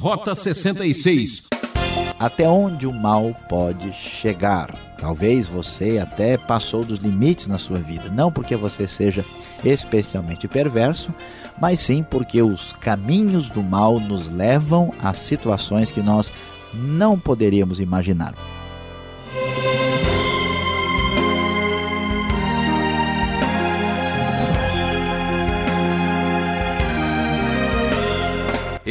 Rota 66. Até onde o mal pode chegar? Talvez você até passou dos limites na sua vida, não porque você seja especialmente perverso, mas sim porque os caminhos do mal nos levam a situações que nós não poderíamos imaginar.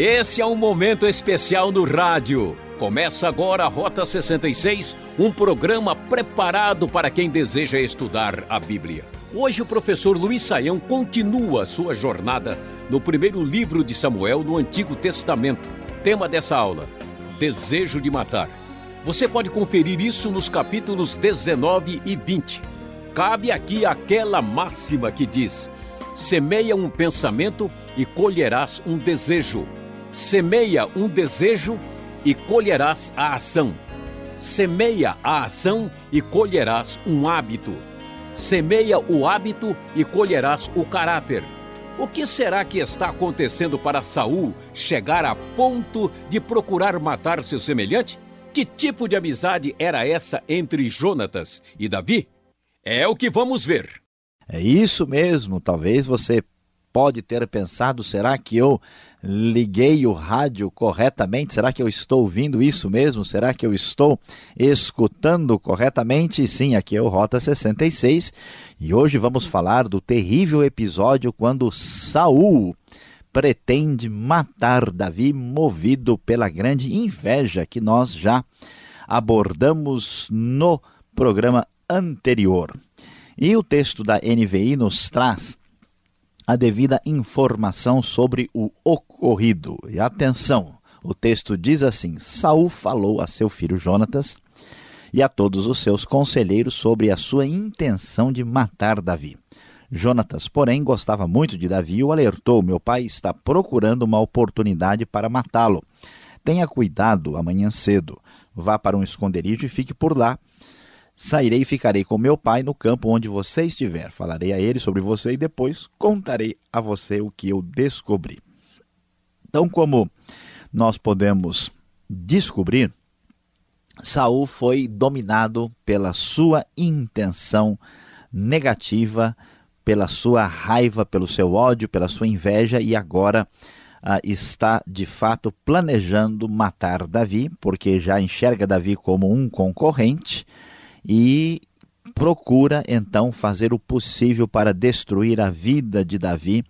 Esse é um momento especial no rádio. Começa agora a Rota 66, um programa preparado para quem deseja estudar a Bíblia. Hoje o professor Luiz Saião continua sua jornada no primeiro livro de Samuel no Antigo Testamento. Tema dessa aula: Desejo de matar. Você pode conferir isso nos capítulos 19 e 20. Cabe aqui aquela máxima que diz: Semeia um pensamento e colherás um desejo. Semeia um desejo e colherás a ação. Semeia a ação e colherás um hábito. Semeia o hábito e colherás o caráter. O que será que está acontecendo para Saul chegar a ponto de procurar matar seu semelhante? Que tipo de amizade era essa entre Jonatas e Davi? É o que vamos ver. É isso mesmo. Talvez você pode ter pensado: será que eu liguei o rádio corretamente? Será que eu estou ouvindo isso mesmo? Será que eu estou escutando corretamente? Sim, aqui é o Rota 66 e hoje vamos falar do terrível episódio quando Saul pretende matar Davi movido pela grande inveja que nós já abordamos no programa anterior. E o texto da NVI nos traz a devida informação sobre o ocorrido. E atenção, o texto diz assim: Saul falou a seu filho Jonatas e a todos os seus conselheiros sobre a sua intenção de matar Davi. Jonatas, porém, gostava muito de Davi e o alertou: Meu pai está procurando uma oportunidade para matá-lo. Tenha cuidado amanhã cedo. Vá para um esconderijo e fique por lá Sairei e ficarei com meu pai no campo onde você estiver. Falarei a ele sobre você e depois contarei a você o que eu descobri. Então, como nós podemos descobrir, Saul foi dominado pela sua intenção negativa, pela sua raiva, pelo seu ódio, pela sua inveja e agora ah, está de fato planejando matar Davi, porque já enxerga Davi como um concorrente e procura então fazer o possível para destruir a vida de Davi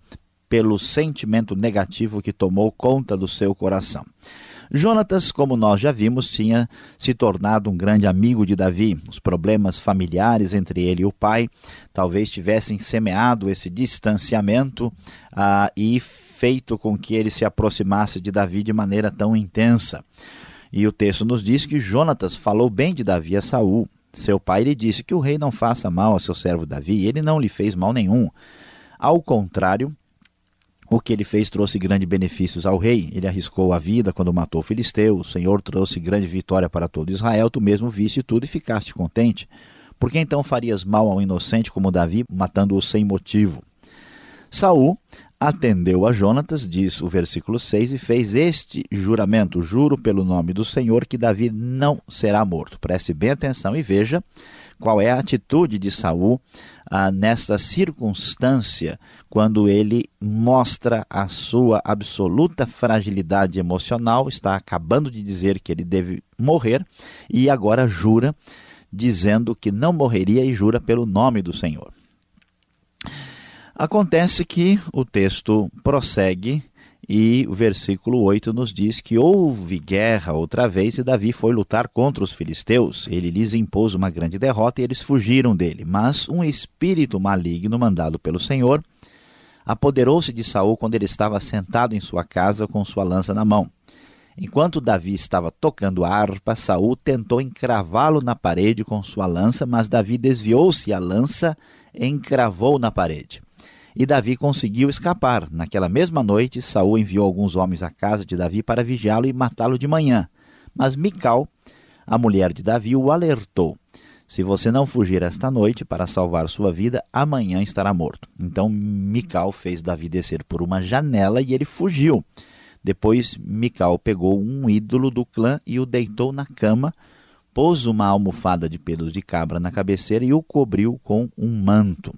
pelo sentimento negativo que tomou conta do seu coração. Jonatas, como nós já vimos, tinha se tornado um grande amigo de Davi. Os problemas familiares entre ele e o pai talvez tivessem semeado esse distanciamento ah, e feito com que ele se aproximasse de Davi de maneira tão intensa. E o texto nos diz que Jonatas falou bem de Davi a Saul, seu pai lhe disse que o rei não faça mal a seu servo Davi, e ele não lhe fez mal nenhum. Ao contrário, o que ele fez trouxe grandes benefícios ao rei. Ele arriscou a vida quando matou o filisteu. O Senhor trouxe grande vitória para todo Israel. Tu mesmo viste tudo e ficaste contente. Por que então farias mal ao inocente como Davi, matando-o sem motivo? Saul atendeu a Jonatas, diz o versículo 6, e fez este juramento: Juro pelo nome do Senhor que Davi não será morto. Preste bem atenção e veja qual é a atitude de Saul ah, nesta circunstância, quando ele mostra a sua absoluta fragilidade emocional, está acabando de dizer que ele deve morrer e agora jura, dizendo que não morreria e jura pelo nome do Senhor. Acontece que o texto prossegue e o versículo 8 nos diz que houve guerra outra vez e Davi foi lutar contra os filisteus. Ele lhes impôs uma grande derrota e eles fugiram dele. Mas um espírito maligno mandado pelo Senhor apoderou-se de Saul quando ele estava sentado em sua casa com sua lança na mão. Enquanto Davi estava tocando a harpa, Saul tentou encravá-lo na parede com sua lança, mas Davi desviou-se e a lança encravou na parede. E Davi conseguiu escapar. Naquela mesma noite, Saul enviou alguns homens à casa de Davi para vigiá-lo e matá-lo de manhã. Mas Mical, a mulher de Davi, o alertou: Se você não fugir esta noite para salvar sua vida, amanhã estará morto. Então Mical fez Davi descer por uma janela e ele fugiu. Depois Mical pegou um ídolo do clã e o deitou na cama, pôs uma almofada de pelos de cabra na cabeceira e o cobriu com um manto.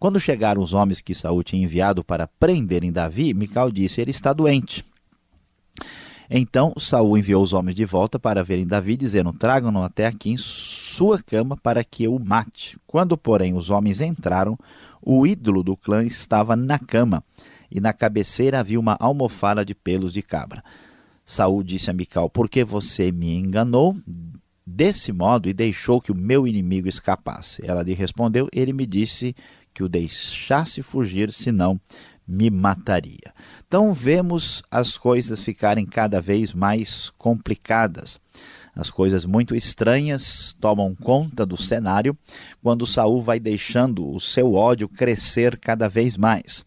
Quando chegaram os homens que Saul tinha enviado para prenderem Davi, Mical disse: Ele está doente. Então Saul enviou os homens de volta para verem Davi, dizendo: Tragam-no até aqui em sua cama para que eu o mate. Quando, porém, os homens entraram, o ídolo do clã estava na cama, e na cabeceira havia uma almofada de pelos de cabra. Saul disse a Mical: Por que você me enganou desse modo e deixou que o meu inimigo escapasse? Ela lhe respondeu: Ele me disse que o deixasse fugir, senão me mataria. Então vemos as coisas ficarem cada vez mais complicadas. As coisas muito estranhas tomam conta do cenário quando Saul vai deixando o seu ódio crescer cada vez mais.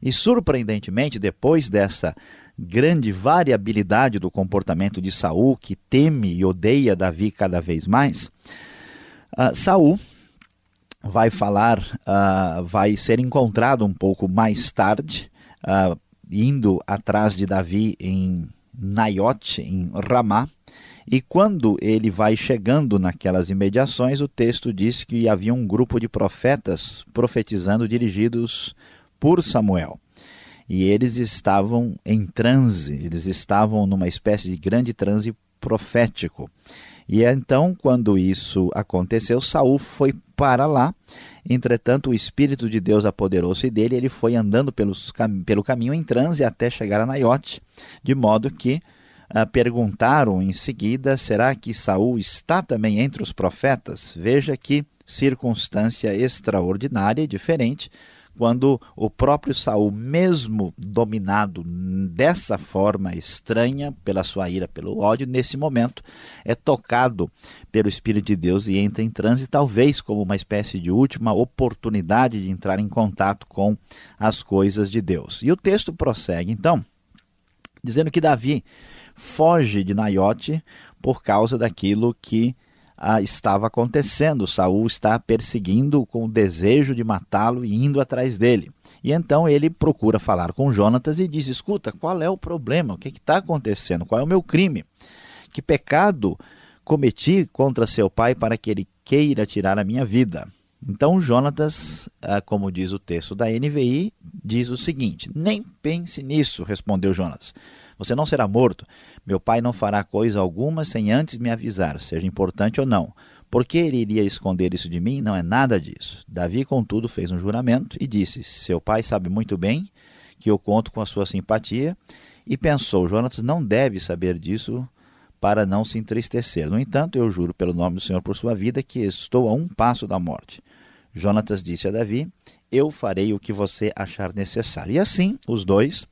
E surpreendentemente, depois dessa grande variabilidade do comportamento de Saul, que teme e odeia Davi cada vez mais, uh, Saul vai falar, uh, vai ser encontrado um pouco mais tarde, uh, indo atrás de Davi em Naiote, em Ramá. E quando ele vai chegando naquelas imediações, o texto diz que havia um grupo de profetas profetizando dirigidos por Samuel. E eles estavam em transe, eles estavam numa espécie de grande transe profético. E então, quando isso aconteceu, Saul foi para lá. Entretanto, o Espírito de Deus apoderou-se dele, ele foi andando pelos, pelo caminho em transe até chegar a Naiote, de modo que uh, perguntaram em seguida: será que Saul está também entre os profetas? Veja que circunstância extraordinária e diferente quando o próprio Saul, mesmo dominado dessa forma estranha pela sua ira, pelo ódio, nesse momento é tocado pelo Espírito de Deus e entra em transe, talvez como uma espécie de última oportunidade de entrar em contato com as coisas de Deus. E o texto prossegue então, dizendo que Davi foge de Naiote por causa daquilo que ah, estava acontecendo. Saul está perseguindo com o desejo de matá-lo e indo atrás dele. E então ele procura falar com Jonatas e diz: Escuta, qual é o problema? O que está acontecendo? Qual é o meu crime? Que pecado cometi contra seu pai para que ele queira tirar a minha vida? Então Jonatas, ah, como diz o texto da NVI, diz o seguinte: Nem pense nisso, respondeu Jonatas. Você não será morto. Meu pai não fará coisa alguma sem antes me avisar, seja importante ou não. Por que ele iria esconder isso de mim? Não é nada disso. Davi, contudo, fez um juramento e disse: Seu pai sabe muito bem que eu conto com a sua simpatia. E pensou: Jonatas não deve saber disso para não se entristecer. No entanto, eu juro pelo nome do Senhor por sua vida que estou a um passo da morte. Jonatas disse a Davi: Eu farei o que você achar necessário. E assim, os dois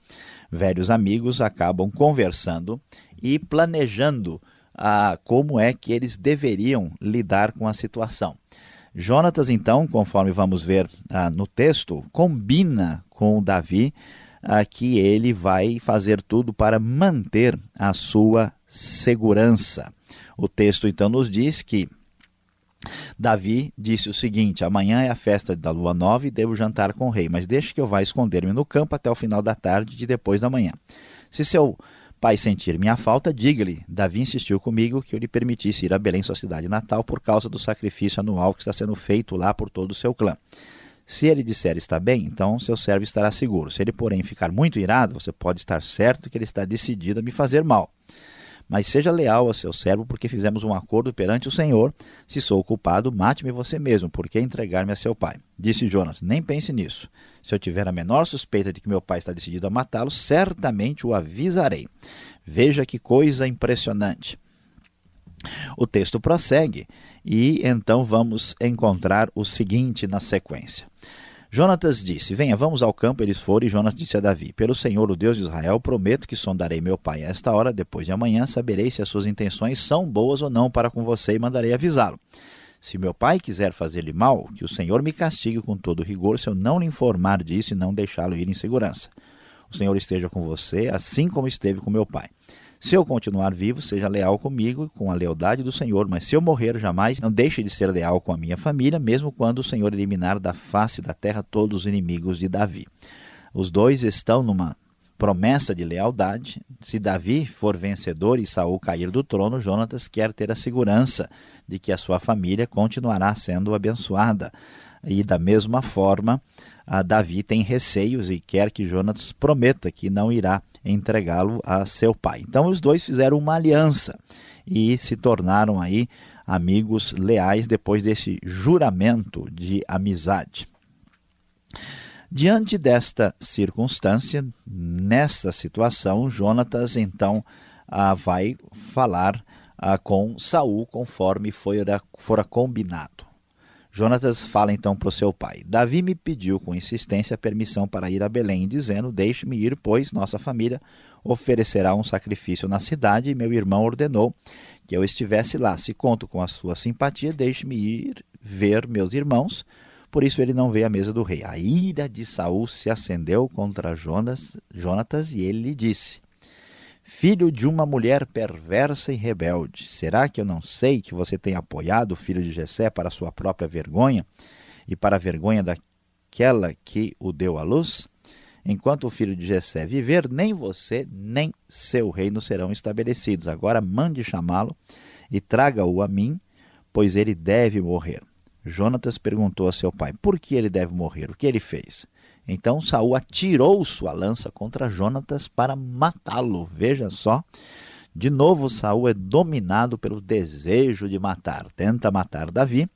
velhos amigos acabam conversando e planejando ah, como é que eles deveriam lidar com a situação. Jonatas, então, conforme vamos ver ah, no texto, combina com Davi ah, que ele vai fazer tudo para manter a sua segurança. O texto então nos diz que Davi disse o seguinte: Amanhã é a festa da lua nova e devo jantar com o rei, mas deixe que eu vá esconder-me no campo até o final da tarde de depois da manhã. Se seu pai sentir minha falta, diga-lhe: Davi insistiu comigo que eu lhe permitisse ir a Belém, sua cidade natal, por causa do sacrifício anual que está sendo feito lá por todo o seu clã. Se ele disser está bem, então seu servo estará seguro. Se ele, porém, ficar muito irado, você pode estar certo que ele está decidido a me fazer mal. Mas seja leal a seu servo, porque fizemos um acordo perante o Senhor. Se sou culpado, mate-me você mesmo, porque entregar-me a seu pai. Disse Jonas: Nem pense nisso. Se eu tiver a menor suspeita de que meu pai está decidido a matá-lo, certamente o avisarei. Veja que coisa impressionante. O texto prossegue e então vamos encontrar o seguinte na sequência. Jonatas disse: Venha, vamos ao campo. Eles foram, e Jonas disse a Davi: Pelo Senhor, o Deus de Israel, prometo que sondarei meu pai a esta hora, depois de amanhã, saberei se as suas intenções são boas ou não para com você e mandarei avisá-lo. Se meu pai quiser fazer-lhe mal, que o Senhor me castigue com todo rigor se eu não lhe informar disso e não deixá-lo ir em segurança. O Senhor esteja com você, assim como esteve com meu pai. Se eu continuar vivo, seja leal comigo com a lealdade do Senhor, mas se eu morrer, jamais não deixe de ser leal com a minha família, mesmo quando o Senhor eliminar da face da terra todos os inimigos de Davi. Os dois estão numa promessa de lealdade. Se Davi for vencedor e Saul cair do trono, Jonatas quer ter a segurança de que a sua família continuará sendo abençoada. E da mesma forma, Davi tem receios e quer que Jonatas prometa que não irá entregá-lo a seu pai. Então os dois fizeram uma aliança e se tornaram aí amigos leais depois desse juramento de amizade. Diante desta circunstância, nesta situação, Jonatas então vai falar com Saul conforme fora combinado. Jonatas fala então para o seu pai: Davi me pediu com insistência permissão para ir a Belém, dizendo: Deixe-me ir, pois nossa família oferecerá um sacrifício na cidade, e meu irmão ordenou que eu estivesse lá. Se conto com a sua simpatia, deixe-me ir ver meus irmãos por isso ele não veio à mesa do rei. A ira de Saul se acendeu contra Jonas, Jonatas e ele lhe disse: Filho de uma mulher perversa e rebelde, será que eu não sei que você tem apoiado o filho de Jessé para sua própria vergonha e para a vergonha daquela que o deu à luz? Enquanto o filho de Jessé viver, nem você nem seu reino serão estabelecidos. Agora mande chamá-lo e traga-o a mim, pois ele deve morrer. Jonatas perguntou a seu pai: Por que ele deve morrer? O que ele fez? Então Saul atirou sua lança contra Jonatas para matá-lo. Veja só. De novo, Saul é dominado pelo desejo de matar. Tenta matar Davi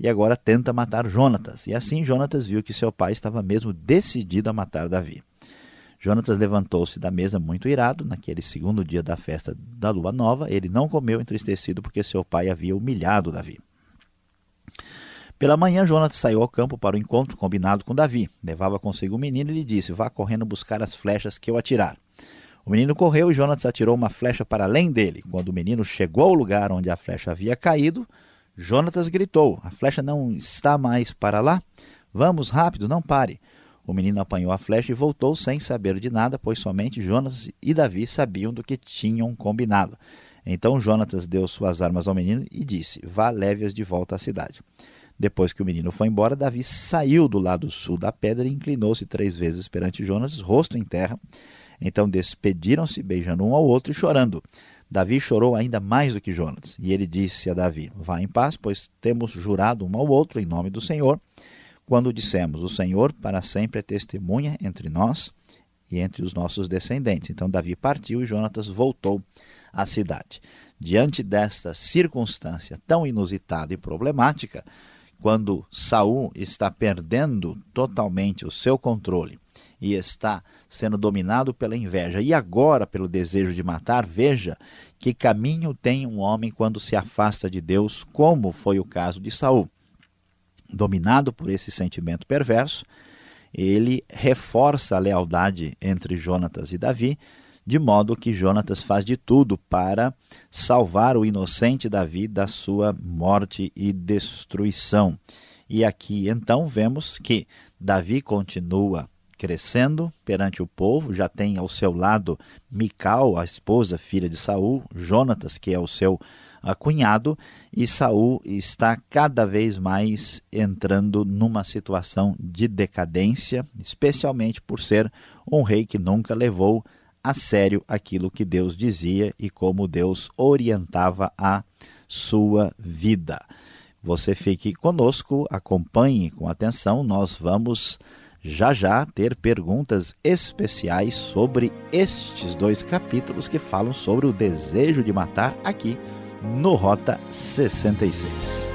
e agora tenta matar Jonatas. E assim Jonatas viu que seu pai estava mesmo decidido a matar Davi. Jonatas levantou-se da mesa muito irado. Naquele segundo dia da festa da lua nova, ele não comeu entristecido porque seu pai havia humilhado Davi. Pela manhã, Jonatas saiu ao campo para o encontro combinado com Davi. Levava consigo o menino e lhe disse: Vá correndo buscar as flechas que eu atirar. O menino correu e Jonatas atirou uma flecha para além dele. Quando o menino chegou ao lugar onde a flecha havia caído, Jonatas gritou: A flecha não está mais para lá? Vamos, rápido, não pare. O menino apanhou a flecha e voltou sem saber de nada, pois somente Jonas e Davi sabiam do que tinham combinado. Então Jonatas deu suas armas ao menino e disse: Vá, leve-as de volta à cidade. Depois que o menino foi embora, Davi saiu do lado sul da pedra e inclinou-se três vezes perante Jonas, rosto em terra. Então despediram-se, beijando um ao outro e chorando. Davi chorou ainda mais do que Jonas. E ele disse a Davi: Vá em paz, pois temos jurado um ao outro em nome do Senhor. Quando dissemos: O Senhor para sempre é testemunha entre nós e entre os nossos descendentes. Então Davi partiu e Jonatas voltou à cidade. Diante desta circunstância tão inusitada e problemática, quando Saul está perdendo totalmente o seu controle e está sendo dominado pela inveja e agora pelo desejo de matar, veja que caminho tem um homem quando se afasta de Deus, como foi o caso de Saul. Dominado por esse sentimento perverso, ele reforça a lealdade entre Jonatas e Davi, de modo que Jonatas faz de tudo para salvar o inocente Davi da sua morte e destruição. E aqui então vemos que Davi continua crescendo perante o povo, já tem ao seu lado Mical, a esposa filha de Saul, Jonatas, que é o seu cunhado, e Saul está cada vez mais entrando numa situação de decadência, especialmente por ser um rei que nunca levou a sério aquilo que Deus dizia e como Deus orientava a sua vida. Você fique conosco, acompanhe com atenção, nós vamos já já ter perguntas especiais sobre estes dois capítulos que falam sobre o desejo de matar aqui no Rota 66.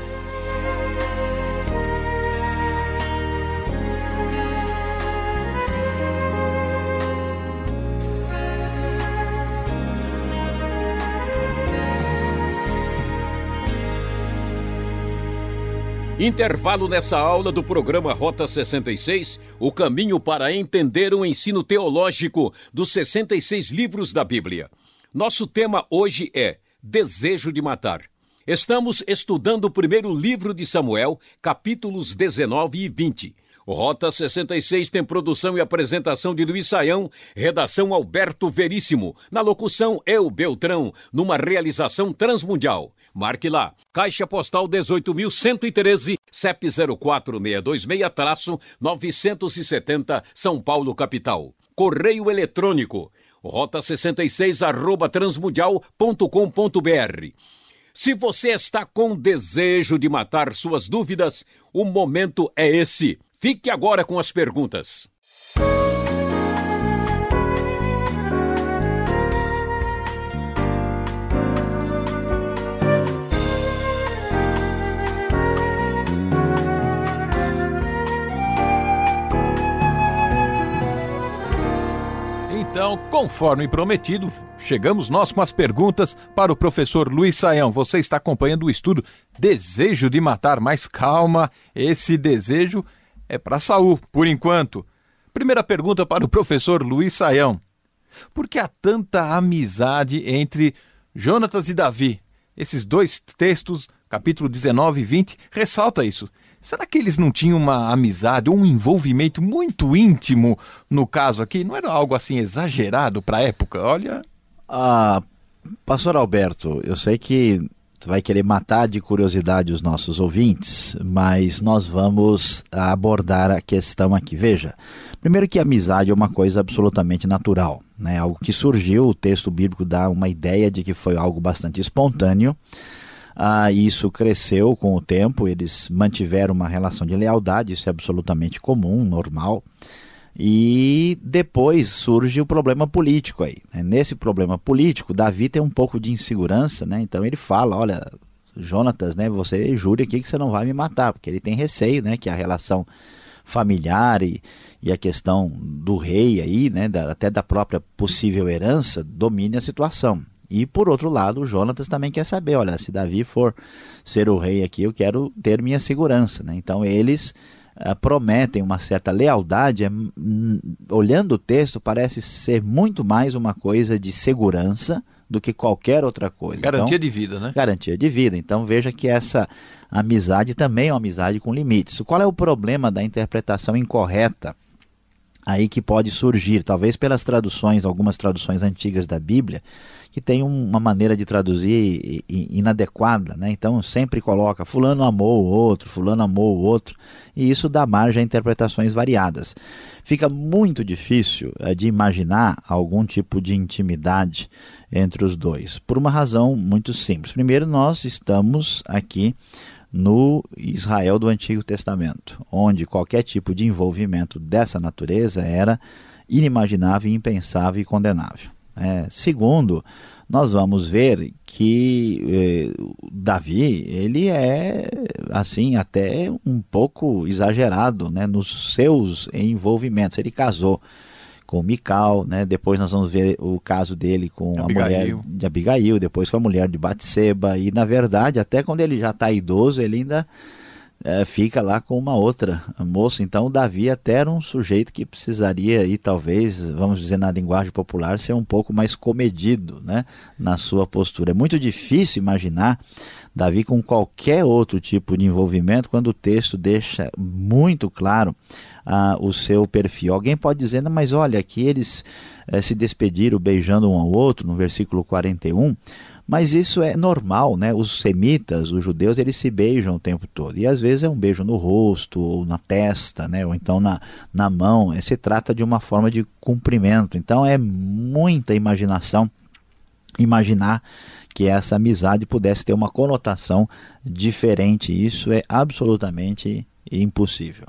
Intervalo nessa aula do programa Rota 66, o caminho para entender o ensino teológico dos 66 livros da Bíblia. Nosso tema hoje é Desejo de Matar. Estamos estudando o primeiro livro de Samuel, capítulos 19 e 20. O Rota 66 tem produção e apresentação de Luiz Saião, redação Alberto Veríssimo, na locução Eu Beltrão, numa realização transmundial. Marque lá, Caixa Postal 18.113, CEP 04626-970, São Paulo, capital. correio eletrônico rota66 arroba transmundial.com.br. Se você está com desejo de matar suas dúvidas, o momento é esse. Fique agora com as perguntas. Então, conforme prometido, chegamos nós com as perguntas para o professor Luiz Saião. Você está acompanhando o estudo Desejo de Matar, mas calma, esse desejo é para Saul, por enquanto. Primeira pergunta para o professor Luiz Saião. Por que há tanta amizade entre Jonatas e Davi? Esses dois textos, capítulo 19 e 20, ressalta isso. Será que eles não tinham uma amizade, um envolvimento muito íntimo no caso aqui? Não era algo assim exagerado para a época? Olha. Ah, Pastor Alberto, eu sei que tu vai querer matar de curiosidade os nossos ouvintes, mas nós vamos abordar a questão aqui. Veja, primeiro que amizade é uma coisa absolutamente natural, né? Algo que surgiu, o texto bíblico dá uma ideia de que foi algo bastante espontâneo. Ah, isso cresceu com o tempo, eles mantiveram uma relação de lealdade, isso é absolutamente comum, normal. E depois surge o problema político aí. Né? Nesse problema político, Davi tem um pouco de insegurança, né? então ele fala: Olha, Jonatas, né, você jure aqui que você não vai me matar, porque ele tem receio né, que a relação familiar e, e a questão do rei aí, né, da, até da própria possível herança, domine a situação. E por outro lado, o Jonatas também quer saber, olha, se Davi for ser o rei aqui, eu quero ter minha segurança, né? Então eles uh, prometem uma certa lealdade, é, olhando o texto parece ser muito mais uma coisa de segurança do que qualquer outra coisa. Garantia então, de vida, né? Garantia de vida. Então veja que essa amizade também é uma amizade com limites. Qual é o problema da interpretação incorreta? Aí que pode surgir, talvez pelas traduções, algumas traduções antigas da Bíblia, que tem uma maneira de traduzir inadequada, né? Então sempre coloca fulano amou o outro, fulano amou o outro, e isso dá margem a interpretações variadas. Fica muito difícil é, de imaginar algum tipo de intimidade entre os dois, por uma razão muito simples. Primeiro, nós estamos aqui no Israel do Antigo Testamento, onde qualquer tipo de envolvimento dessa natureza era inimaginável, impensável e condenável. É, segundo, nós vamos ver que eh, Davi ele é assim até um pouco exagerado né, nos seus envolvimentos. Ele casou com Mical, né? Depois nós vamos ver o caso dele com Abigail. a mulher de Abigail, depois com a mulher de Batseba e na verdade até quando ele já está idoso ele ainda é, fica lá com uma outra moça. Então, Davi até era um sujeito que precisaria, e talvez, vamos dizer na linguagem popular, ser um pouco mais comedido né, na sua postura. É muito difícil imaginar Davi com qualquer outro tipo de envolvimento quando o texto deixa muito claro ah, o seu perfil. Alguém pode dizer, mas olha, aqui eles eh, se despediram beijando um ao outro, no versículo 41. Mas isso é normal, né? Os semitas, os judeus, eles se beijam o tempo todo. E às vezes é um beijo no rosto, ou na testa, né? ou então na, na mão. Se trata de uma forma de cumprimento. Então é muita imaginação imaginar que essa amizade pudesse ter uma conotação diferente. Isso é absolutamente impossível.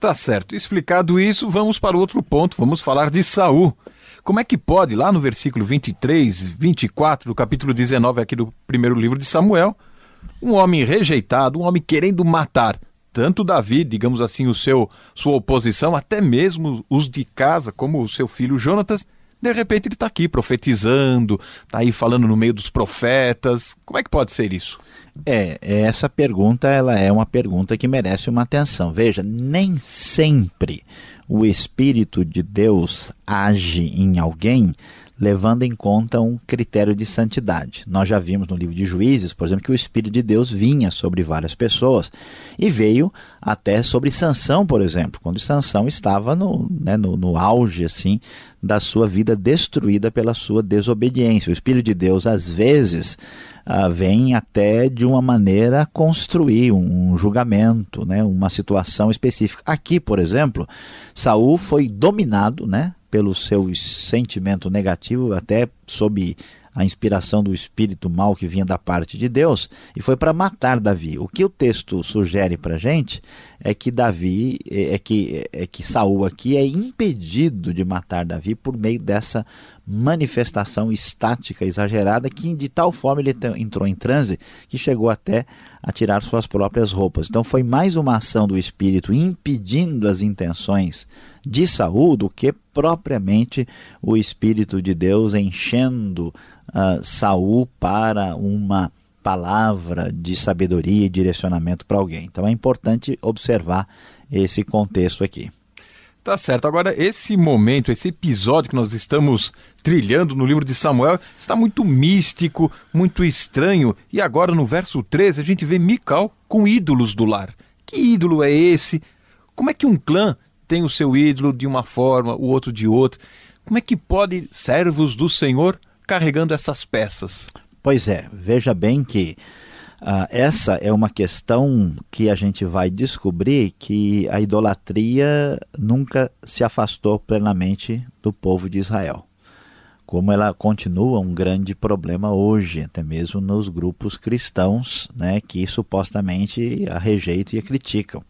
Tá certo. Explicado isso, vamos para outro ponto. Vamos falar de Saul. Como é que pode, lá no versículo 23, 24 do capítulo 19 aqui do primeiro livro de Samuel, um homem rejeitado, um homem querendo matar tanto Davi, digamos assim, o seu sua oposição, até mesmo os de casa, como o seu filho Jonatas, de repente ele está aqui profetizando, está aí falando no meio dos profetas. Como é que pode ser isso? É, essa pergunta ela é uma pergunta que merece uma atenção. Veja, nem sempre o Espírito de Deus age em alguém levando em conta um critério de santidade. Nós já vimos no livro de Juízes, por exemplo, que o Espírito de Deus vinha sobre várias pessoas e veio até sobre Sansão, por exemplo, quando Sansão estava no, né, no, no auge assim da sua vida destruída pela sua desobediência. O Espírito de Deus, às vezes, ah, vem até de uma maneira construir um julgamento, né, uma situação específica. Aqui, por exemplo, Saul foi dominado, né, pelo seu sentimento negativo, até sob a inspiração do espírito mal que vinha da parte de Deus, e foi para matar Davi. O que o texto sugere para gente é que Davi, é, é que, é que Saul aqui é impedido de matar Davi por meio dessa manifestação estática exagerada que de tal forma ele entrou em transe que chegou até a tirar suas próprias roupas. Então foi mais uma ação do espírito impedindo as intenções de Saul do que propriamente o espírito de Deus enchendo uh, Saul para uma palavra de sabedoria e direcionamento para alguém. Então é importante observar esse contexto aqui. Tá certo. Agora, esse momento, esse episódio que nós estamos trilhando no livro de Samuel está muito místico, muito estranho. E agora, no verso 13, a gente vê Mical com ídolos do lar. Que ídolo é esse? Como é que um clã tem o seu ídolo de uma forma, o outro de outra? Como é que pode servos do Senhor carregando essas peças. Pois é, veja bem que uh, essa é uma questão que a gente vai descobrir que a idolatria nunca se afastou plenamente do povo de Israel. Como ela continua um grande problema hoje, até mesmo nos grupos cristãos, né, que supostamente a rejeitam e a criticam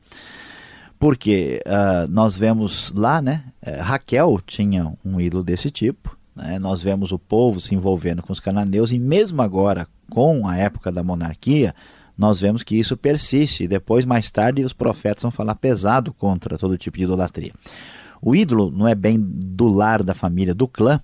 porque uh, nós vemos lá, né, eh, Raquel tinha um ídolo desse tipo, né? Nós vemos o povo se envolvendo com os cananeus e mesmo agora, com a época da monarquia, nós vemos que isso persiste. E depois, mais tarde, os profetas vão falar pesado contra todo tipo de idolatria. O ídolo não é bem do lar da família, do clã,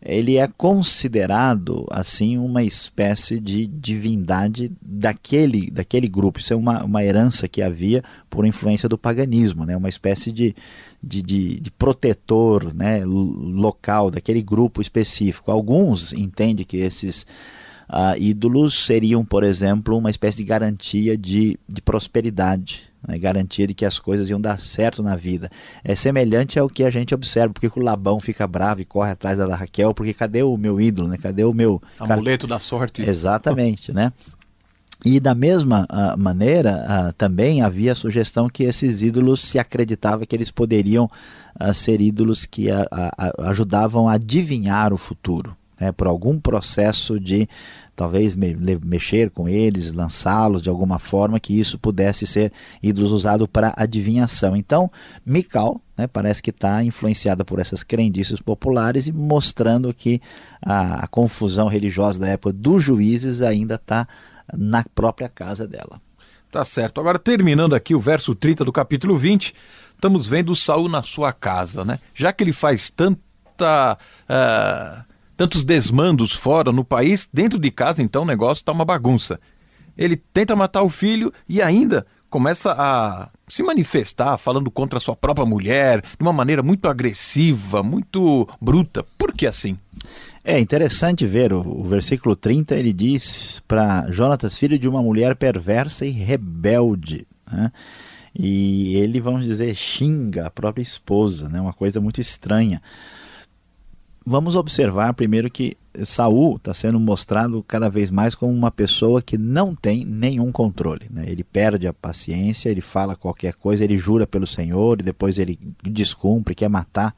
ele é considerado assim uma espécie de divindade daquele, daquele grupo. Isso é uma, uma herança que havia por influência do paganismo, né? uma espécie de, de, de, de protetor né? local daquele grupo específico. Alguns entendem que esses uh, ídolos seriam, por exemplo, uma espécie de garantia de, de prosperidade né, garantia de que as coisas iam dar certo na vida. É semelhante ao que a gente observa, porque o Labão fica bravo e corre atrás da Raquel, porque cadê o meu ídolo, né? Cadê o meu... Amuleto da sorte. Exatamente, né? E da mesma uh, maneira, uh, também havia a sugestão que esses ídolos se acreditava que eles poderiam uh, ser ídolos que ajudavam a adivinhar o futuro, né, por algum processo de talvez me, mexer com eles, lançá-los de alguma forma, que isso pudesse ser ídolos usado para adivinhação. Então, Mikal né, parece que está influenciada por essas crendices populares e mostrando que a, a confusão religiosa da época dos juízes ainda está na própria casa dela. Tá certo. Agora, terminando aqui o verso 30 do capítulo 20, estamos vendo Saul na sua casa, né? Já que ele faz tanta. Uh tantos desmandos fora no país, dentro de casa então o negócio está uma bagunça. Ele tenta matar o filho e ainda começa a se manifestar falando contra a sua própria mulher de uma maneira muito agressiva, muito bruta. Por que assim? É interessante ver o, o versículo 30, ele diz para Jonatas, filho de uma mulher perversa e rebelde. Né? E ele, vamos dizer, xinga a própria esposa, né? uma coisa muito estranha vamos observar primeiro que Saul está sendo mostrado cada vez mais como uma pessoa que não tem nenhum controle. Né? Ele perde a paciência, ele fala qualquer coisa, ele jura pelo Senhor e depois ele descumpre, quer matar.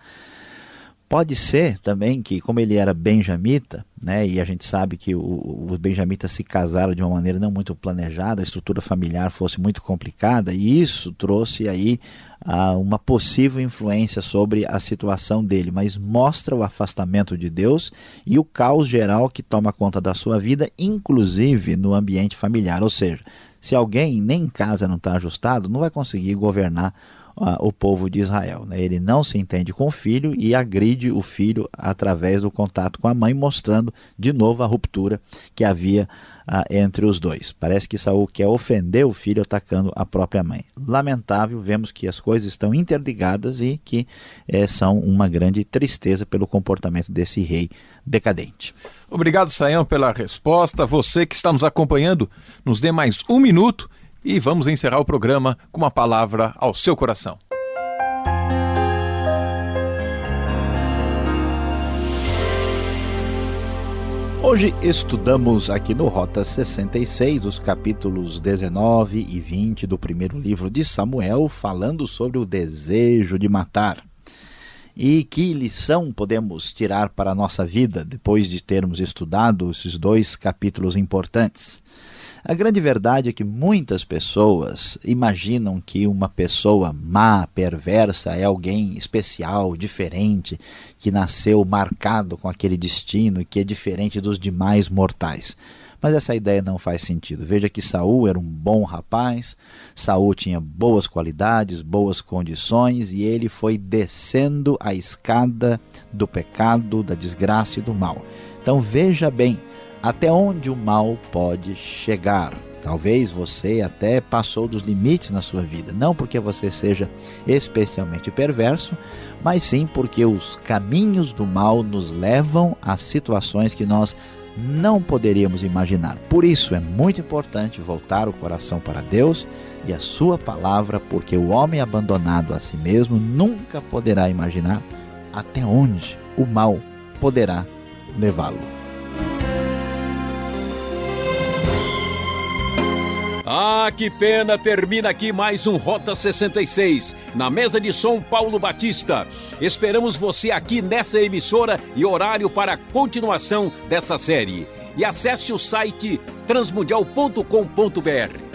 Pode ser também que, como ele era benjamita, né, e a gente sabe que os benjamitas se casaram de uma maneira não muito planejada, a estrutura familiar fosse muito complicada, e isso trouxe aí uh, uma possível influência sobre a situação dele, mas mostra o afastamento de Deus e o caos geral que toma conta da sua vida, inclusive no ambiente familiar. Ou seja, se alguém nem em casa não está ajustado, não vai conseguir governar o povo de Israel. Né? Ele não se entende com o filho e agride o filho através do contato com a mãe, mostrando de novo a ruptura que havia ah, entre os dois. Parece que Saul quer ofender o filho atacando a própria mãe. Lamentável, vemos que as coisas estão interligadas e que eh, são uma grande tristeza pelo comportamento desse rei decadente. Obrigado, Saião, pela resposta. Você que está nos acompanhando, nos dê mais um minuto e vamos encerrar o programa com uma palavra ao seu coração. Hoje estudamos aqui no Rota 66 os capítulos 19 e 20 do primeiro livro de Samuel, falando sobre o desejo de matar. E que lição podemos tirar para a nossa vida depois de termos estudado esses dois capítulos importantes? A grande verdade é que muitas pessoas imaginam que uma pessoa má, perversa, é alguém especial, diferente, que nasceu marcado com aquele destino e que é diferente dos demais mortais. Mas essa ideia não faz sentido. Veja que Saul era um bom rapaz, Saul tinha boas qualidades, boas condições e ele foi descendo a escada do pecado, da desgraça e do mal. Então veja bem até onde o mal pode chegar. Talvez você até passou dos limites na sua vida, não porque você seja especialmente perverso, mas sim porque os caminhos do mal nos levam a situações que nós não poderíamos imaginar. Por isso é muito importante voltar o coração para Deus e a Sua palavra, porque o homem abandonado a si mesmo nunca poderá imaginar até onde o mal poderá levá-lo. Ah, que pena! Termina aqui mais um Rota 66. Na mesa de som, Paulo Batista. Esperamos você aqui nessa emissora e horário para a continuação dessa série. E acesse o site transmundial.com.br.